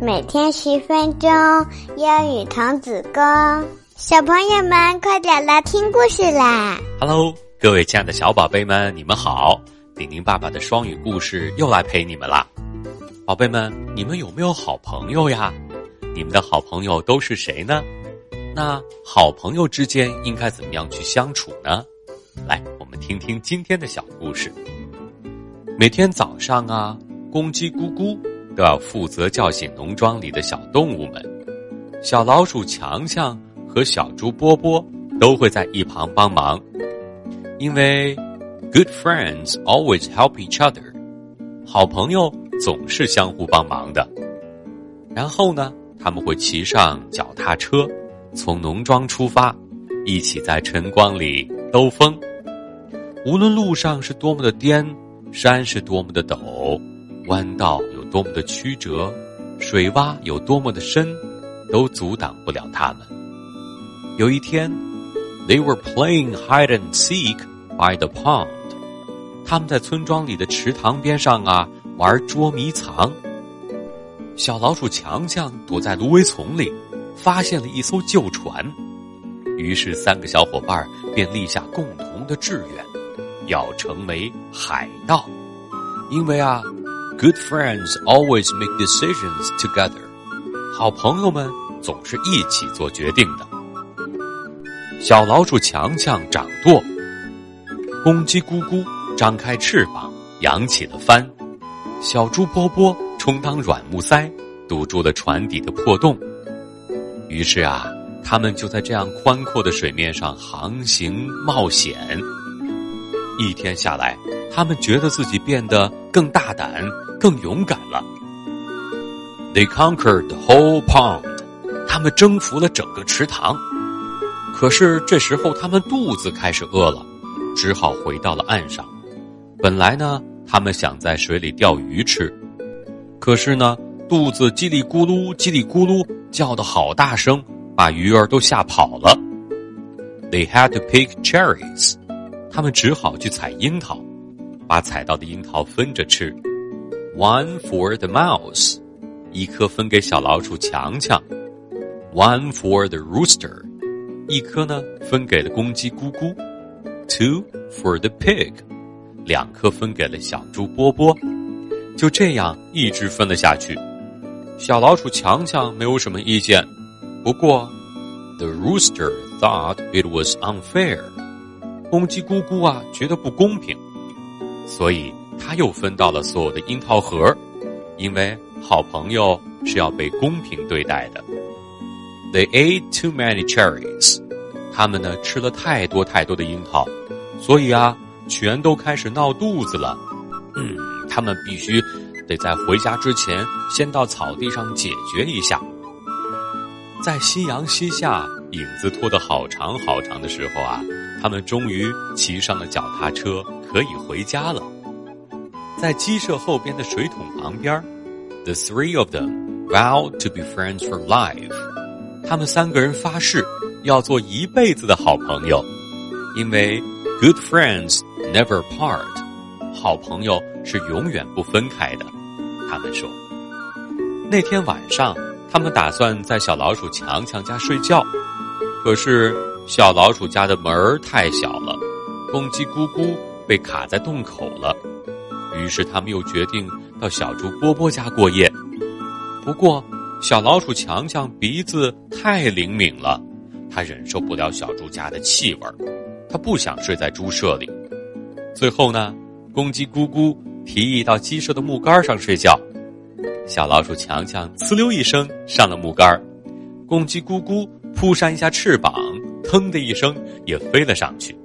每天十分钟英语童子功，小朋友们快点来听故事啦！Hello，各位亲爱的小宝贝们，你们好！丁丁爸爸的双语故事又来陪你们啦。宝贝们，你们有没有好朋友呀？你们的好朋友都是谁呢？那好朋友之间应该怎么样去相处呢？来，我们听听今天的小故事。每天早上啊，公鸡咕咕要负责叫醒农庄里的小动物们。小老鼠强强和小猪波波都会在一旁帮忙，因为 good friends always help each other，好朋友总是相互帮忙的。然后呢，他们会骑上脚踏车，从农庄出发，一起在晨光里兜风。无论路上是多么的颠。山是多么的陡，弯道多么的曲折，水洼有多么的深，都阻挡不了他们。有一天，they were playing hide and seek by the pond。他们在村庄里的池塘边上啊玩捉迷藏。小老鼠强强躲在芦苇丛里，发现了一艘旧船，于是三个小伙伴便立下共同的志愿。要成为海盗，因为啊，good friends always make decisions together。好朋友们总是一起做决定的。小老鼠强强掌舵，公鸡咕咕张开翅膀扬起了帆，小猪波波充当软木塞堵住了船底的破洞。于是啊，他们就在这样宽阔的水面上航行冒险。一天下来，他们觉得自己变得更大胆、更勇敢了。They conquered the whole pond，他们征服了整个池塘。可是这时候，他们肚子开始饿了，只好回到了岸上。本来呢，他们想在水里钓鱼吃，可是呢，肚子叽里咕噜、叽里咕噜叫的好大声，把鱼儿都吓跑了。They had to pick cherries。他们只好去采樱桃，把采到的樱桃分着吃。One for the mouse，一颗分给小老鼠强强；One for the rooster，一颗呢分给了公鸡咕咕；Two for the pig，两颗分给了小猪波波。就这样一直分了下去。小老鼠强强没有什么意见，不过，the rooster thought it was unfair。公鸡咕咕啊，觉得不公平，所以他又分到了所有的樱桃核，因为好朋友是要被公平对待的。They ate too many cherries，他们呢吃了太多太多的樱桃，所以啊，全都开始闹肚子了。嗯，他们必须得在回家之前先到草地上解决一下。在夕阳西下，影子拖得好长好长的时候啊。他们终于骑上了脚踏车，可以回家了。在鸡舍后边的水桶旁边，the three of them vowed to be friends for life。他们三个人发誓要做一辈子的好朋友，因为 good friends never part。好朋友是永远不分开的。他们说，那天晚上，他们打算在小老鼠强强家睡觉，可是。小老鼠家的门儿太小了，公鸡咕咕被卡在洞口了。于是他们又决定到小猪波波家过夜。不过，小老鼠强强鼻子太灵敏了，他忍受不了小猪家的气味儿，他不想睡在猪舍里。最后呢，公鸡咕咕提议到鸡舍的木杆上睡觉。小老鼠强强呲溜一声上了木杆，公鸡咕咕扑扇一下翅膀。腾的一声，也飞了上去。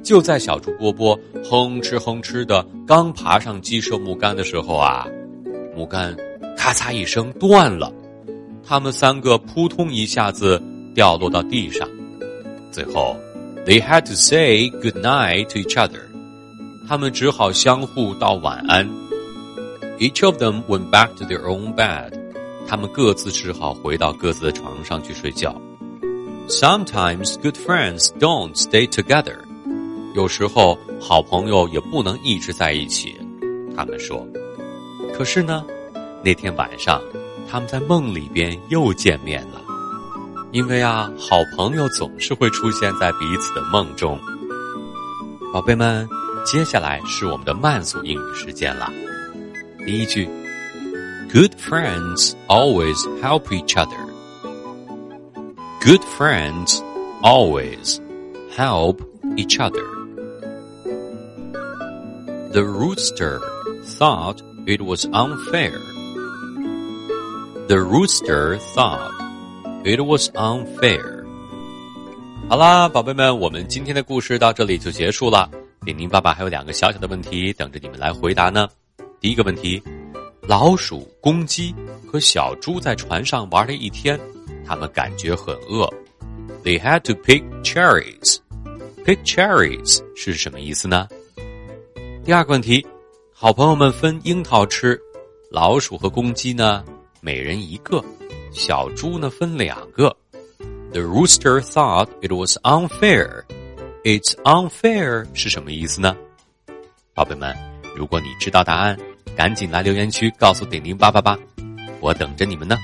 就在小猪波波哼哧哼哧的刚爬上鸡舍木杆的时候啊，木杆咔嚓一声断了，他们三个扑通一下子掉落到地上。最后，they had to say good night to each other，他们只好相互道晚安。Each of them went back to their own bed，他们各自只好回到各自的床上去睡觉。Sometimes good friends don't stay together。有时候好朋友也不能一直在一起。他们说，可是呢，那天晚上他们在梦里边又见面了。因为啊，好朋友总是会出现在彼此的梦中。宝贝们，接下来是我们的慢速英语时间了。第一句：Good friends always help each other. Good friends always help each other. The rooster thought it was unfair. The rooster thought it was unfair. 好啦，宝贝们，我们今天的故事到这里就结束了。丁丁爸爸还有两个小小的问题等着你们来回答呢。 第一个问题：老鼠、公鸡和小猪在船上玩了一天，他们感觉很饿。They had to pick cherries. Pick cherries 是什么意思呢？第二个问题，好朋友们分樱桃吃，老鼠和公鸡呢，每人一个，小猪呢分两个。The rooster thought it was unfair. It's unfair 是什么意思呢？宝贝们，如果你知道答案，赶紧来留言区告诉顶顶爸爸吧，我等着你们呢。